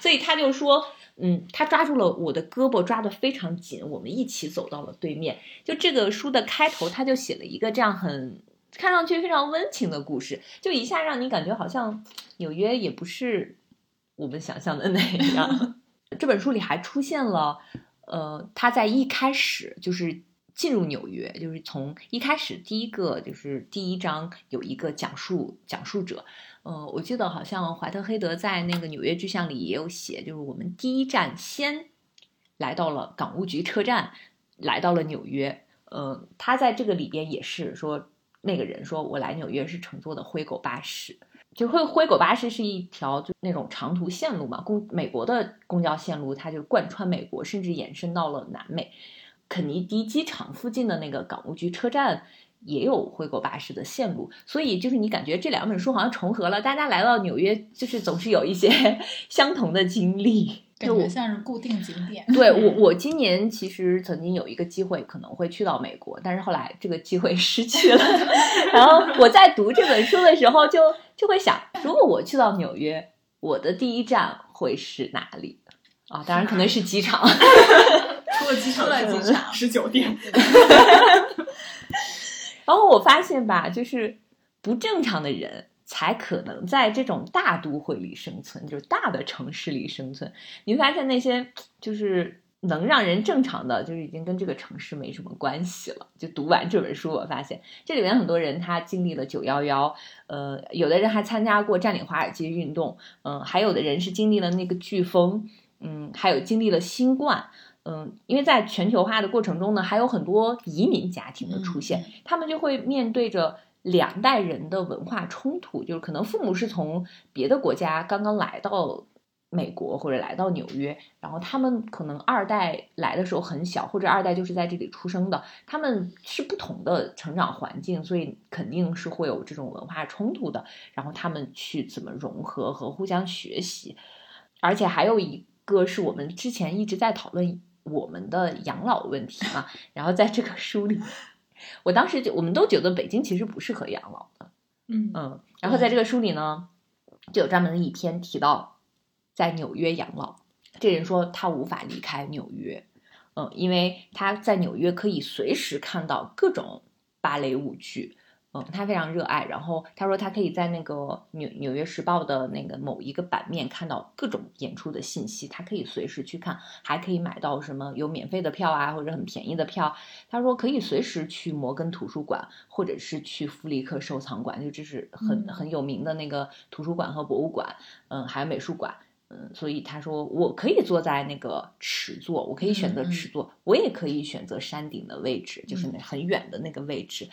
所以他就说，嗯，他抓住了我的胳膊，抓得非常紧，我们一起走到了对面。就这个书的开头，他就写了一个这样很看上去非常温情的故事，就一下让你感觉好像纽约也不是我们想象的那样。*laughs* 这本书里还出现了，呃，他在一开始就是。进入纽约，就是从一开始第一个就是第一章有一个讲述讲述者，呃，我记得好像怀特黑德在那个纽约巨像里也有写，就是我们第一站先来到了港务局车站，来到了纽约，呃，他在这个里边也是说那个人说我来纽约是乘坐的灰狗巴士，就灰灰狗巴士是一条就那种长途线路嘛，公美国的公交线路，它就贯穿美国，甚至延伸到了南美。肯尼迪机场附近的那个港务局车站也有回国巴士的线路，所以就是你感觉这两本书好像重合了。大家来到纽约，就是总是有一些 *laughs* 相同的经历，感觉像是固定景点。对我，*laughs* 我今年其实曾经有一个机会可能会去到美国，但是后来这个机会失去了。*laughs* 然后我在读这本书的时候，就就会想，如果我去到纽约，我的第一站会是哪里？啊，当然可能是机场。出了机场，机场是酒店。*laughs* 然后 *laughs* 我发现吧，就是不正常的人才可能在这种大都会里生存，就是大的城市里生存。你会发现那些就是能让人正常的，就是已经跟这个城市没什么关系了。就读完这本书，我发现这里面很多人他经历了九幺幺，呃，有的人还参加过占领华尔街运动，嗯，还有的人是经历了那个飓风，嗯，还有经历了新冠。嗯，因为在全球化的过程中呢，还有很多移民家庭的出现，他们就会面对着两代人的文化冲突，就是可能父母是从别的国家刚刚来到美国或者来到纽约，然后他们可能二代来的时候很小，或者二代就是在这里出生的，他们是不同的成长环境，所以肯定是会有这种文化冲突的。然后他们去怎么融合和互相学习，而且还有一个是我们之前一直在讨论。我们的养老问题嘛，然后在这个书里，我当时就我们都觉得北京其实不适合养老的，嗯嗯，然后在这个书里呢，就有专门的一篇提到在纽约养老。这人说他无法离开纽约，嗯，因为他在纽约可以随时看到各种芭蕾舞剧。嗯，他非常热爱。然后他说，他可以在那个纽纽约时报的那个某一个版面看到各种演出的信息，他可以随时去看，还可以买到什么有免费的票啊，或者很便宜的票。他说可以随时去摩根图书馆，或者是去弗里克收藏馆，就这是很很有名的那个图书馆和博物馆。嗯，还有美术馆。嗯，所以他说我可以坐在那个尺座，我可以选择尺座，我也可以选择山顶的位置，就是那很远的那个位置。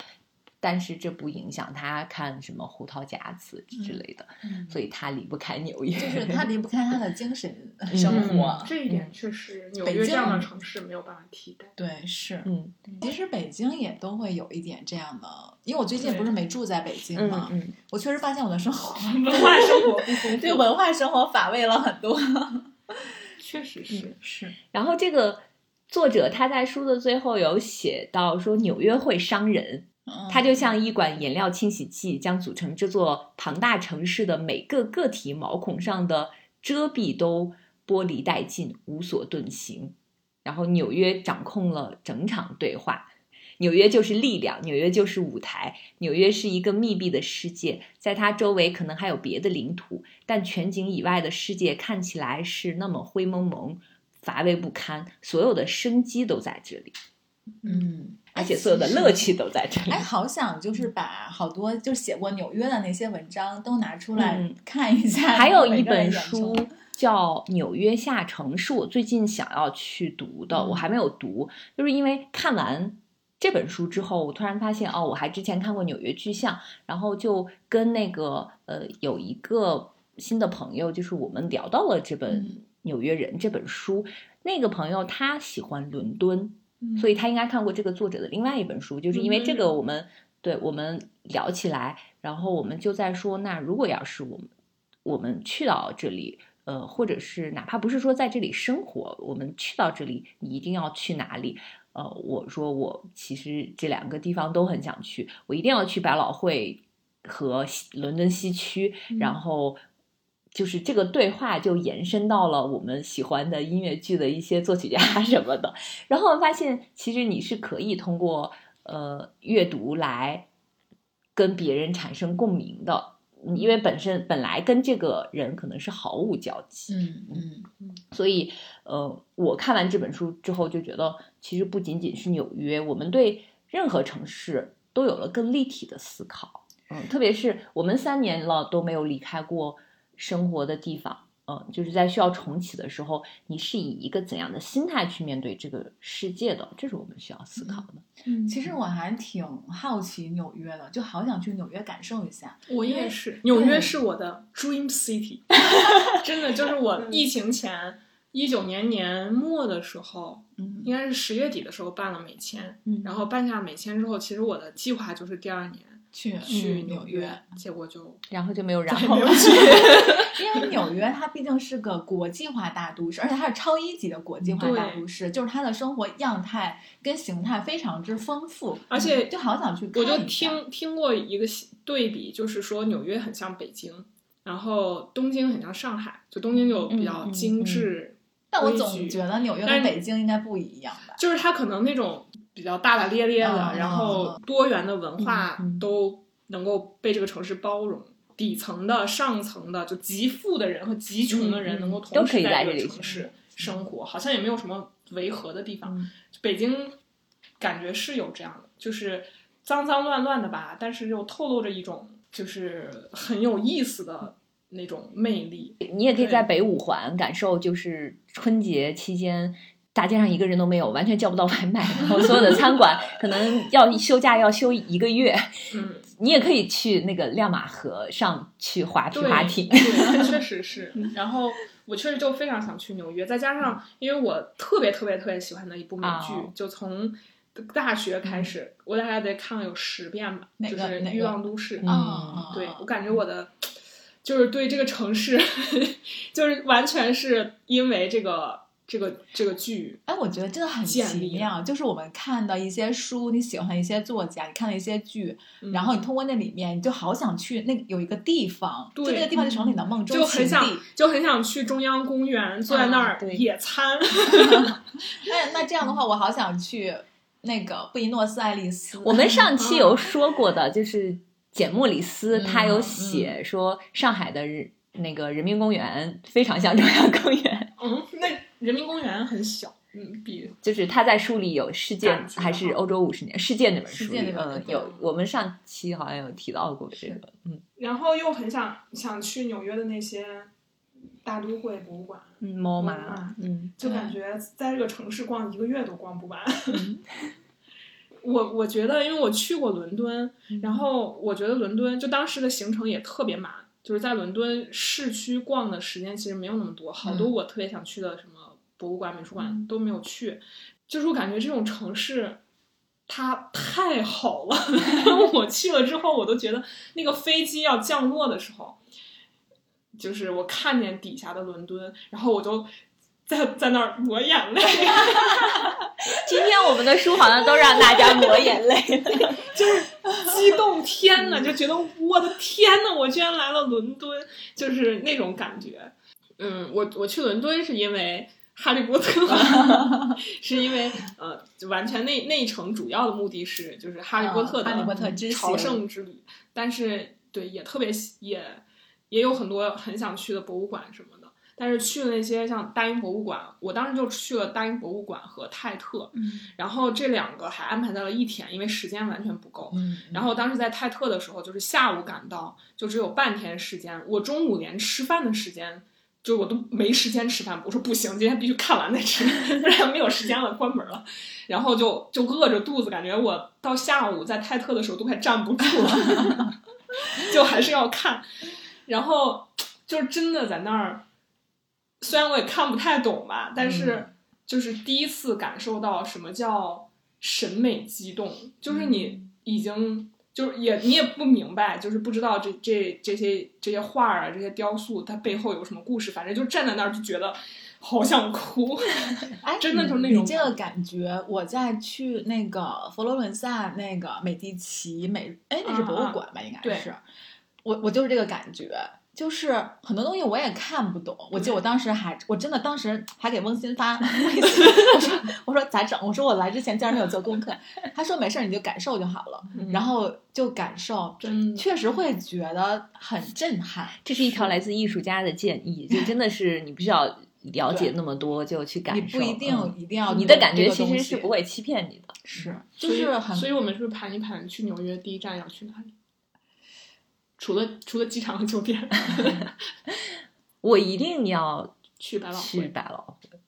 但是这不影响他看什么胡桃夹子之类的，所以他离不开纽约，就是他离不开他的精神 *laughs* 生活。这一点确实纽约这样的城市没有办法替代。对，是，嗯，其实北京也都会有一点这样的，因为我最近不是没住在北京嘛，嗯我确实发现我的生活文化生活不丰 *laughs* 对文化生活乏味了很多。*laughs* 确实是是，然后这个作者他在书的最后有写到说纽约会伤人。它就像一管颜料清洗剂，将组成这座庞大城市的每个个体毛孔上的遮蔽都剥离殆尽，无所遁形。然后纽约掌控了整场对话，纽约就是力量，纽约就是舞台，纽约是一个密闭的世界，在它周围可能还有别的领土，但全景以外的世界看起来是那么灰蒙蒙、乏味不堪，所有的生机都在这里。嗯。而且所有的乐趣都在这里。哎，好想就是把好多就写过纽约的那些文章都拿出来看一下。还有一本书叫《纽约下城》，是我最近想要去读的，我还没有读，就是因为看完这本书之后，我突然发现哦，我还之前看过《纽约巨像》，然后就跟那个呃有一个新的朋友，就是我们聊到了这本《纽约人》这本书，那个朋友他喜欢伦敦。所以他应该看过这个作者的另外一本书，就是因为这个，我们对我们聊起来，然后我们就在说，那如果要是我们我们去到这里，呃，或者是哪怕不是说在这里生活，我们去到这里，你一定要去哪里？呃，我说我其实这两个地方都很想去，我一定要去百老汇和西伦敦西区，嗯。然后就是这个对话就延伸到了我们喜欢的音乐剧的一些作曲家什么的，然后发现其实你是可以通过呃阅读来跟别人产生共鸣的。嗯因为本身本来跟这个人可能是毫无交集，嗯嗯所以，呃，我看完这本书之后就觉得，其实不仅仅是纽约，我们对任何城市都有了更立体的思考。嗯，特别是我们三年了都没有离开过生活的地方，嗯，就是在需要重启的时候，你是以一个怎样的心态去面对这个世界的？这是我们需要思考的。嗯其实我还挺好奇纽约的，就好想去纽约感受一下。我也是，纽约是我的 dream city，*laughs* 真的就是我疫情前一九年年末的时候，嗯应该是十月底的时候办了美签，嗯然后办下美签之后，其实我的计划就是第二年去去嗯纽约，结果就然后就没有然后了。*laughs* *laughs* 因为纽约它毕竟是个国际化大都市，而且它是超一级的国际化大都市，就是它的生活样态跟形态非常之丰富，而且就好想去看我就听听过一个对比，就是说纽约很像北京，然后东京很像上海，就东京就比较嗯嗯精致，但我总觉得纽约跟北京应该不一样吧？就是它可能那种比较大大咧咧的，嗯然后多元的文化都能够被这个城市包容。底层的、上层的，就极富的人和极穷的人能够同时在这个城市生活，好像也没有什么违和的地方。嗯北京感觉是有这样的，就是脏脏乱乱的吧，但是又透露着一种就是很有意思的那种魅力。你也可以在北五环感受，就是春节期间。大街上一个人都没有，完全叫不到外卖，然后所有的餐馆 *laughs* 可能要休假要休一个月。嗯，你也可以去那个亮马河上去划皮，划艇。对，确实是。*laughs* 然后我确实就非常想去纽约，再加上因为我特别特别特别喜欢的一部美剧，哦就从大学开始，我大概得看了有十遍吧，就是《欲望都市》嗯啊，对我感觉我的就是对这个城市，*laughs* 就是完全是因为这个这个这个剧，哎，我觉得真的很奇妙，就是我们看到一些书，你喜欢一些作家，你看了一些剧，嗯然后你通过那里面，你就好想去那有一个地方，就那个地方就成了你的梦中就情地。很想就很想去中央公园，坐在那儿野餐。*laughs* *laughs* 那那这样的话，我好想去那个布宜诺斯艾利斯。我们上期有说过的，就是简·莫里斯，嗯他有写说上海的人那个人民公园非常像中央公园，嗯，那人民公园很小，嗯，比就是他在书里有世界还是欧洲五十年世界那本书里，嗯，有我们上期好像有提到过这个，嗯。然后又很想想去纽约的那些大都会博物馆，嗯，MoMA，啊嗯就感觉在这个城市逛一个月都逛不完。嗯 *laughs* 我我觉得，因为我去过伦敦，嗯。然后我觉得伦敦就当时的行程也特别满，就是在伦敦市区逛的时间其实没有那么多，好多嗯。我特别想去的什么博物馆、美术馆嗯。都没有去。就是我感觉这种城市它太好了，*laughs* 我去了之后，我都觉得那个飞机要降落的时候，就是我看见底下的伦敦，然后我就在在那儿抹眼泪。*laughs* 今天我们的书好像都让大家抹眼泪，*laughs* 就是激动，天呐，就觉得我的天呐，我居然来了伦敦，就是那种感觉。嗯，我我去伦敦是因为哈利波特，*laughs* 是因为呃，就完全那那一程主要的目的是就是哈利波特的啊哈利波特之朝圣之旅，但是对也特别也也有很多很想去的博物馆什么的。但是去了那些像大英博物馆，我当时就去了大英博物馆和泰特，嗯然后这两个还安排在了一天，因为时间完全不够。嗯，然后当时在泰特的时候，就是下午赶到，就只有半天时间。我中午连吃饭的时间，就我都没时间吃饭。我说不行，今天必须看完再吃，*laughs* 不然没有时间了，关门了。然后就就饿着肚子，感觉我到下午在泰特的时候都快站不住了，*laughs* 就还是要看。然后就是真的在那儿，虽然我也看不太懂吧，但是就是第一次感受到什么叫审美激动，就是你已经就是也你也不明白，就是不知道这这这些这些画儿啊，这些雕塑它背后有什么故事，反正就站在那儿就觉得好想哭。*laughs* 哎，真的就是那你种这个感觉，我在去那个佛罗伦萨那个美第奇美，哎，那是博物馆吧？应该是。我我就是这个感觉，就是很多东西我也看不懂。我记得我当时还，我真的当时还给翁鑫发 *laughs* 微信，我说我说咋整？我说我来之前竟然没有做功课。他说没事儿，你就感受就好了。嗯然后就感受，真确实会觉得很震撼。这是一条来自艺术家的建议，就真的是你不需要了解那么多就去感受，你不一定嗯一定要你的感觉其实是不会欺骗你的。是，就是很所以我们是不是盘一盘去纽约第一站要去哪里？除了除了机场和酒店，*laughs* 我一定要去百老去汇。百老汇。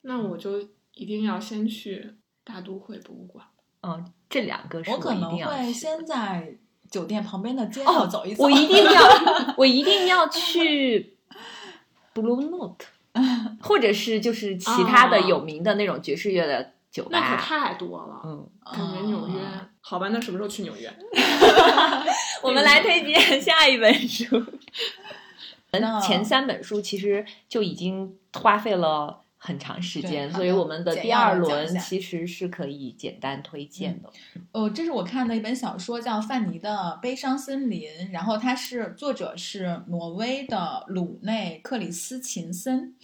那我就一定要先去大都会博物馆。嗯，这两个是一我可能会定要去先在酒店旁边的街道哦走一走。我一定要，*laughs* 我一定要去 Blue *laughs* Note，或者是就是其他的啊有名的那种爵士乐的酒吧那可。太多了，嗯，感觉纽约。啊好吧，那什么时候去纽约？*laughs* 我们来推荐下一本书。*laughs* 那前三本书其实就已经花费了很长时间，所以我们的第二轮其实是可以简单推荐的。哦，这是我看的一本小说，叫范尼的《悲伤森林》，然后它是作者是挪威的鲁内克里斯琴森。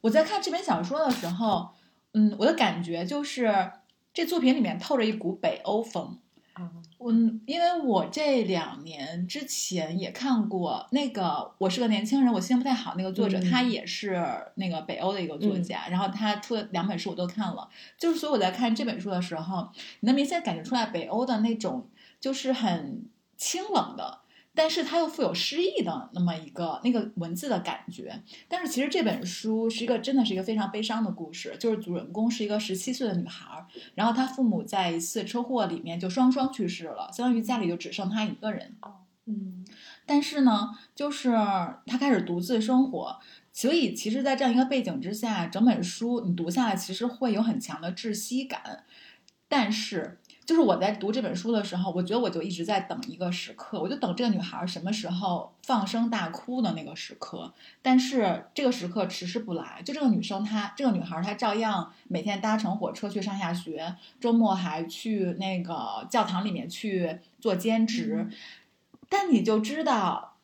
我在看这本小说的时候，嗯，我的感觉就是这作品里面透着一股北欧风。嗯，因为我这两年之前也看过那个《我是个年轻人》，我心情不太好。那个作者、嗯他也是那个北欧的一个作家，然后他出的两本书我都看了。就是所以我在看这本书的时候，你能明显感觉出来北欧的那种就是很清冷的，但是它又富有诗意的那么一个那个文字的感觉。但是其实这本书是一个真的是一个非常悲伤的故事，就是主人公是一个十七岁的女孩儿，然后她父母在一次车祸里面就双双去世了，相当于家里就只剩她一个人。嗯，但是呢，就是她开始独自生活，所以其实，在这样一个背景之下，整本书你读下来，其实会有很强的窒息感。但是，就是我在读这本书的时候，我觉得我就一直在等一个时刻，我就等这个女孩什么时候放声大哭的那个时刻。但是这个时刻迟迟不来，就这个女生她，这个女孩她照样每天搭乘火车去上下学，周末还去那个教堂里面去做兼职。但你就知道，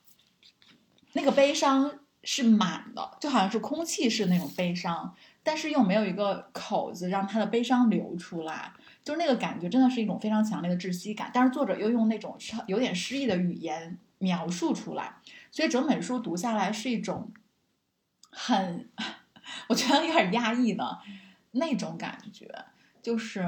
那个悲伤是满的，就好像是空气是那种悲伤，但是又没有一个口子让他的悲伤流出来，就是那个感觉真的是一种非常强烈的窒息感。但是作者又用那种有点诗意的语言描述出来，所以整本书读下来是一种很，*laughs* 我觉得有点压抑的那种感觉，就是。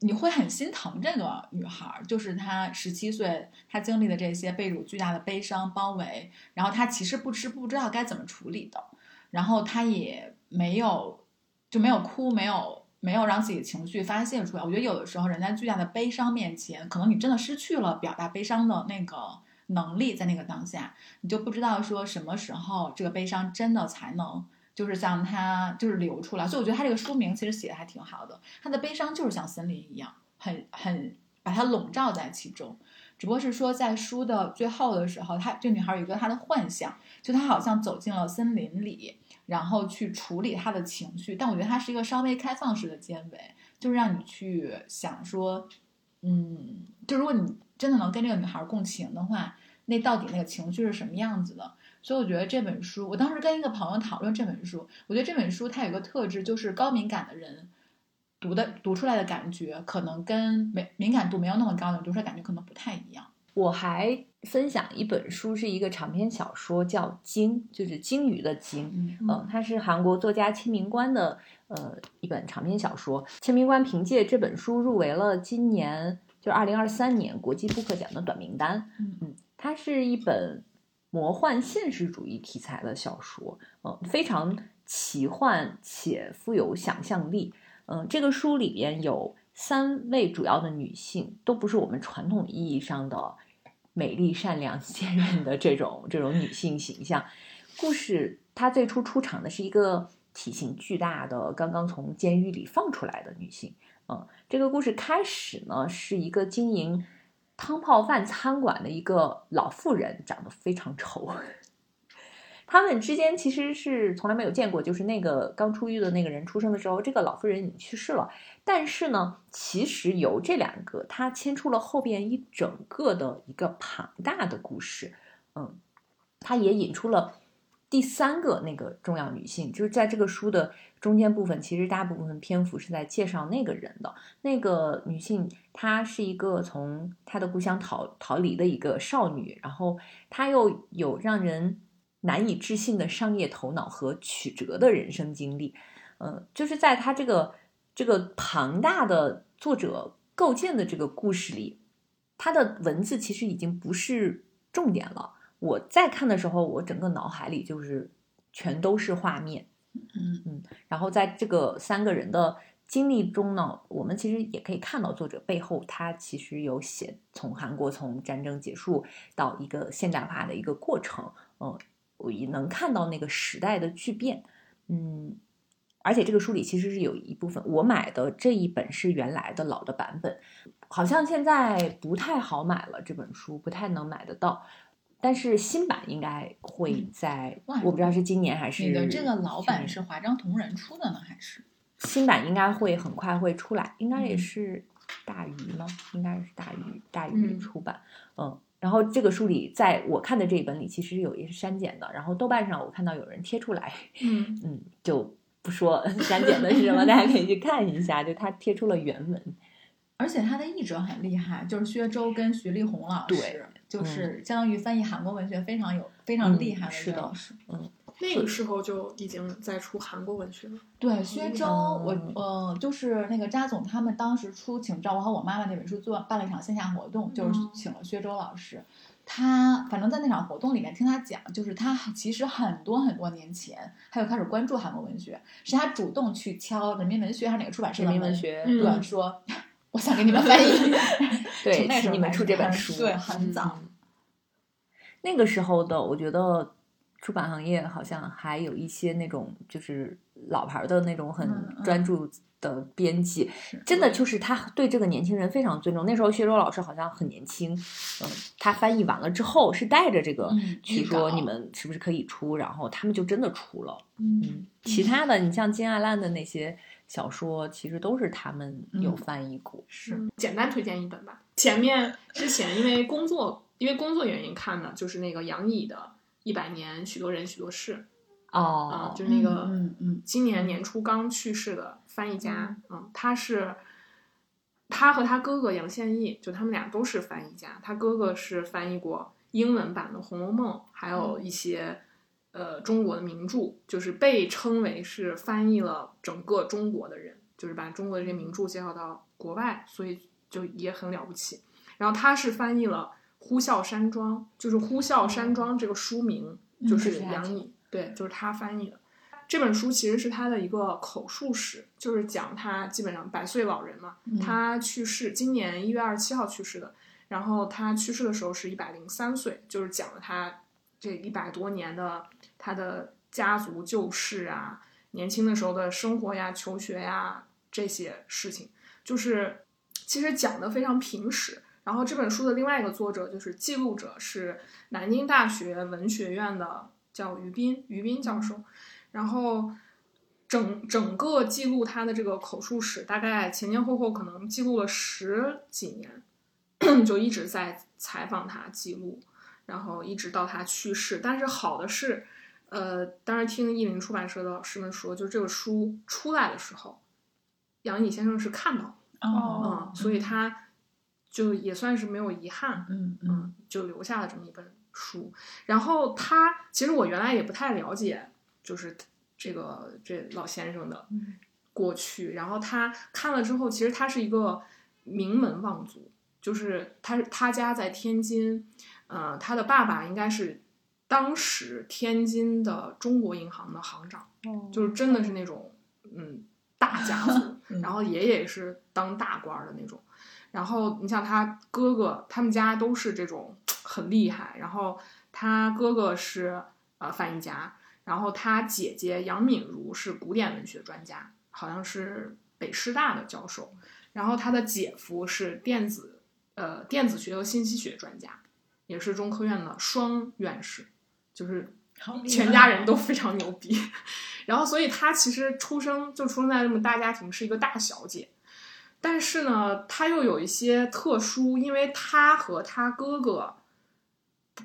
你会很心疼这个女孩，就是她十七岁，她经历的这些被辱巨大的悲伤包围，然后她其实不知不知道该怎么处理的，然后她也没有就没有哭，没有没有让自己的情绪发泄出来。我觉得有的时候人在巨大的悲伤面前，可能你真的失去了表达悲伤的那个能力，在那个当下，你就不知道说什么时候这个悲伤真的才能。就是像它就是流出来，所以我觉得他这个书名其实写的还挺好的。他的悲伤就是像森林一样，很很把它笼罩在其中。只不过是说在书的最后的时候，她这女孩有一个她的幻想，就他好像走进了森林里，然后去处理他的情绪。但我觉得他是一个稍微开放式的结尾，就是让你去想说，嗯，就如果你真的能跟这个女孩共情的话，那到底那个情绪是什么样子的？所以我觉得这本书，我当时跟一个朋友讨论这本书，我觉得这本书它有个特质，就是高敏感的人读的读出来的感觉，可能跟敏敏感度没有那么高的读出来感觉可能不太一样。我还分享一本书，是一个长篇小说，叫《鲸》，就是鲸鱼的鲸。嗯嗯，它是韩国作家签名官的呃一本长篇小说。签名官凭借这本书入围了今年就是二零二三年国际布克奖的短名单。嗯嗯，它是一本魔幻现实主义题材的小说，嗯，非常奇幻且富有想象力。嗯，这个书里边有三位主要的女性，都不是我们传统意义上的美丽、善良、*laughs* 坚韧的这种这种女性形象。故事她最初出场的是一个体型巨大的、刚刚从监狱里放出来的女性。嗯，这个故事开始呢是一个经营汤泡饭餐馆的一个老妇人，长得非常丑。他们之间其实是从来没有见过，就是那个刚出狱的那个人出生的时候，这个老妇人已经去世了。但是呢，其实由这两个，他牵出了后边一整个的一个庞大的故事。嗯，他也引出了第三个那个重要女性，就是在这个书的中间部分，其实大部分篇幅是在介绍那个人的。那个女性，她是一个从她的故乡逃逃离的一个少女，然后她又有让人难以置信的商业头脑和曲折的人生经历。嗯，就是在他这个。这个庞大的作者构建的这个故事里，他的文字其实已经不是重点了。我在看的时候，我整个脑海里就是全都是画面，嗯嗯。然后在这个三个人的经历中呢，我们其实也可以看到作者背后，他其实有写从韩国从战争结束到一个现代化的一个过程，嗯，我也能看到那个时代的巨变，嗯。而且这个书里其实是有一部分，我买的这一本是原来的老的版本，好像现在不太好买了，这本书不太能买得到。但是新版应该会在，我不知道是今年还是。你的这个老版是华章同人出的呢，还是？新版应该会很快会出来，应该也是大鱼吗？应该是大鱼，大鱼出版。嗯，然后这个书里，在我看的这一本里，其实有一些是删减的。然后豆瓣上我看到有人贴出来，嗯 *laughs* 嗯，就。不说 *laughs* 删减的是什么，大家可以去看一下。就他贴出了原文，而且他的译者很厉害，就是薛周跟徐立红老师，对就是相当于翻译韩国文学非常有非常厉害的是老师。嗯，那个时候就已经在出韩国文学了。对，薛周，我呃，就是那个扎总他们当时出《请照我和我妈妈》那本书做办了一场线下活动，就是请了薛周老师。他反正在那场活动里面听他讲，就是他其实很多很多年前他就开始关注韩国文学，是他主动去敲人民文学还是哪个出版社的人民文学，对，说 *laughs* 我想给你们翻译，*laughs* 对，那时候你们出这本书，对，很早。那个时候的，我觉得出版行业好像还有一些那种就是老牌的那种很专注。的编辑真的就是他对这个年轻人非常尊重。那时候薛周老师好像很年轻，嗯，他翻译完了之后是带着这个去说你们是不是可以出，然后他们就真的出了。嗯，其他的你像金爱烂的那些小说，其实都是他们有翻译过。是简单推荐一本吧。前面之前因为工作因为工作原因看的就是那个杨乙的《一百年许多人许多事》。哦，就是那个，嗯嗯，今年年初刚去世的翻译家，嗯，他是，他和他哥哥杨宪益，就他们俩都是翻译家。他哥哥是翻译过英文版的《红楼梦》，还有一些呃中国的名著，就是被称为是翻译了整个中国的人，就是把中国的这些名著介绍到国外，所以就也很了不起。然后他是翻译了《呼啸山庄》，就是《呼啸山庄》这个书名就是杨颖。对，就是他翻译的这本书，其实是他的一个口述史，就是讲他基本上百岁老人嘛，他去世今年一月二十七号去世的，然后他去世的时候是一百零三岁，就是讲了他这一百多年的他的家族旧事啊，年轻的时候的生活呀、求学呀这些事情，就是其实讲的非常平实。然后这本书的另外一个作者就是记录者，是南京大学文学院的。叫于斌，于斌教授，然后整整个记录他的这个口述史，大概前前后后可能记录了十几年，就一直在采访他记录，然后一直到他去世。但是好的是，呃，当时听译林出版社的老师们说，就这个书出来的时候，杨乙先生是看到哦，所以他就也算是没有遗憾，嗯嗯，就留下了这么一本。书，然后他其实我原来也不太了解，就是这个这老先生的过去。然后他看了之后，其实他是一个名门望族，就是他他家在天津，呃，他的爸爸应该是当时天津的中国银行的行长，就是真的是那种嗯大家族。*laughs* 然后爷爷是当大官的那种。然后你像他哥哥，他们家都是这种。很厉害，然后他哥哥是呃翻译家，然后他姐姐杨敏如是古典文学专家，好像是北师大的教授，然后他的姐夫是电子呃电子学和信息学专家，也是中科院的双院士，就是全家人都非常牛逼。*laughs* 然后，所以他其实出生就出生在这么大家庭，是一个大小姐。但是呢，他又有一些特殊，因为他和他哥哥，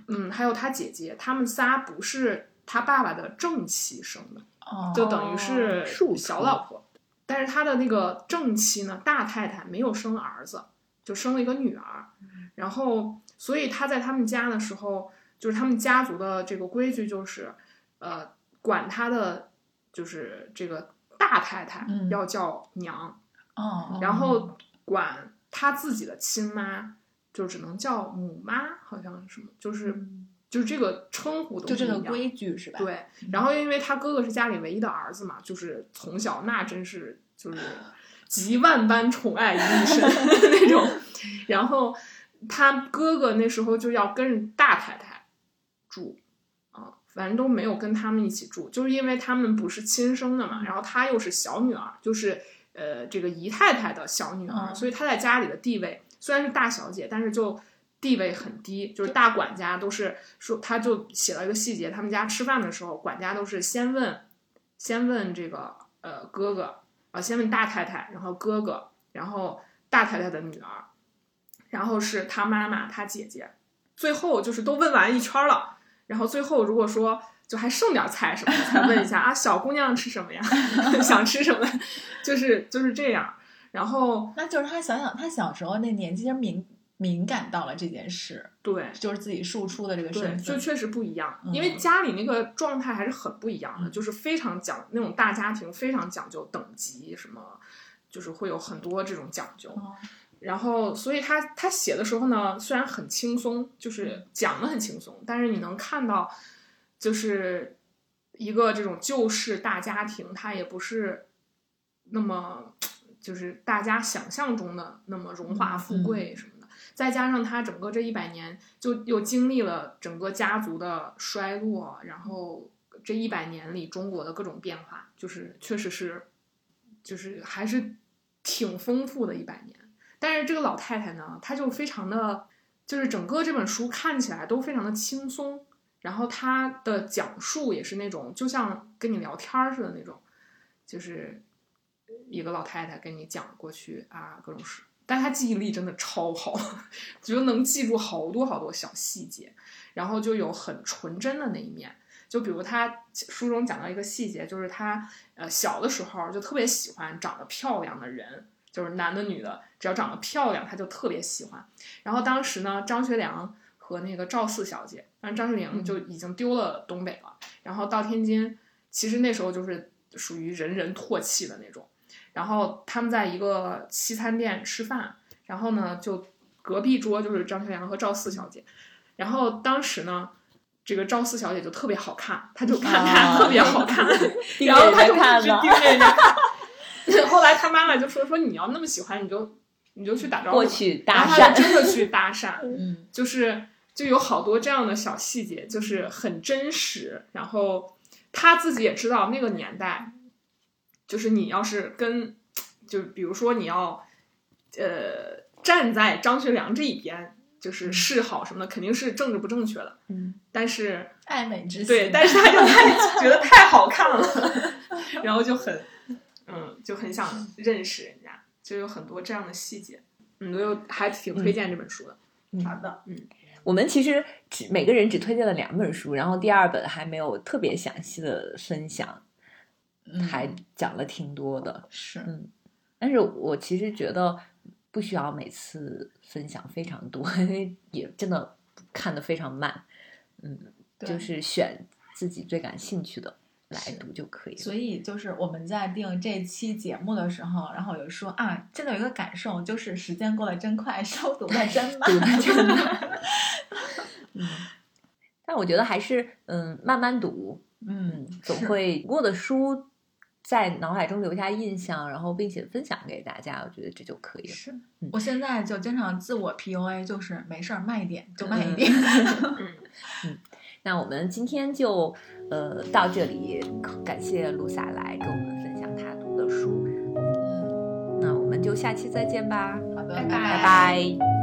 嗯，还有他姐姐，他们仨不是他爸爸的正妻生的，哦，就等于是小老婆。但是他的那个正妻呢，大太太没有生儿子，就生了一个女儿。然后，所以他在他们家的时候，就是他们家族的这个规矩就是，呃，管他的就是这个大太太嗯要叫娘，哦，然后管他自己的亲妈就只能叫母妈，好像是什么，就是就是这个称呼都就这个规矩是吧？，对，然后因为他哥哥是家里唯一的儿子嘛，就是从小那真是就是 *laughs* 集万般宠爱于一身 *laughs* *laughs* 那种。然后他哥哥那时候就要跟着大太太住啊，反正都没有跟他们一起住，就是因为他们不是亲生的嘛，然后她又是小女儿，就是呃这个姨太太的小女儿，嗯。所以她在家里的地位虽然是大小姐，但是就地位很低，就是大管家都是说，他就写了一个细节，他们家吃饭的时候，管家都是先问，先问这个呃哥哥啊，先问大太太，然后哥哥，然后大太太的女儿，然后是她妈妈、她姐姐，最后就是都问完一圈了，然后最后如果说就还剩点菜什么的，才问一下啊，小姑娘吃什么呀？*laughs* 想吃什么？就是就是这样。然后那就是他想想他小时候那年纪，就敏敏感到了这件事，对，就是自己庶出的这个对，身份，就确实不一样，嗯因为家里那个状态还是很不一样的，嗯就是非常讲那种大家庭，非常讲究等级，什么就是会有很多这种讲究。哦然后，所以他他写的时候呢，虽然很轻松，就是讲的很轻松，但是你能看到，就是一个这种旧式大家庭，它也不是那么就是大家想象中的那么荣华富贵什么的。再加上他整个这一百年，就又经历了整个家族的衰落，然后这一百年里中国的各种变化，就是确实是，就是还是挺丰富的一百年。但是这个老太太呢，她就非常的，就是整个这本书看起来都非常的轻松，然后她的讲述也是那种就像跟你聊天儿似的那种，就是一个老太太跟你讲过去啊各种事，但她记忆力真的超好，*laughs* 就能记住好多好多小细节，然后就有很纯真的那一面。就比如她书中讲到一个细节，就是她呃小的时候就特别喜欢长得漂亮的人，就是男的女的，只要长得漂亮，她就特别喜欢。然后当时呢，张学良和那个赵四小姐，但是张学良就已经丢了东北了，然后到天津，其实那时候就是属于人人唾弃的那种。然后他们在一个西餐店吃饭，然后呢，就隔壁桌就是张学良和赵四小姐，然后当时呢。这个赵四小姐就特别好看，她就看她啊特别好看，*laughs* 盯然后着她就一直盯着人家看。*laughs* 后来他妈妈就说：“说你要那么喜欢，你就你就去打招呼。”过去然搭后他就，真的去搭讪，*laughs* 嗯就是就有好多这样的小细节，就是很真实。然后他自己也知道那个年代，就是你要是跟，就比如说你要，呃，站在张学良这一边，就是示好什么的，肯定是政治不正确的。嗯，但是爱美之心，对，但是他就太 *laughs* 觉得太好看了，*laughs* 然后就很，嗯，就很想认识人家，就有很多这样的细节，嗯，我就还挺推荐这本书的。好的，我们其实只每个人只推荐了两本书，然后第二本还没有特别详细的分享，嗯还讲了挺多的。是嗯但是我其实觉得不需要每次分享非常多，因为也真的看的非常慢。嗯，就是选自己最感兴趣的来读就可以了。所以就是我们在定这期节目的时候，然后有说啊，真的有一个感受，就是时间过得真快，书读的真慢，*laughs* 真慢 *laughs* 嗯，但我觉得还是嗯慢慢读，嗯嗯，总会读过的书在脑海中留下印象，然后并且分享给大家，我觉得这就可以了。是嗯我现在就经常自我 PUA，就是没事儿慢一点就慢一点。*laughs* 嗯，那我们今天就呃到这里，感谢露萨来跟我们分享她读的书。嗯，那我们就下期再见吧，好的，拜拜。拜拜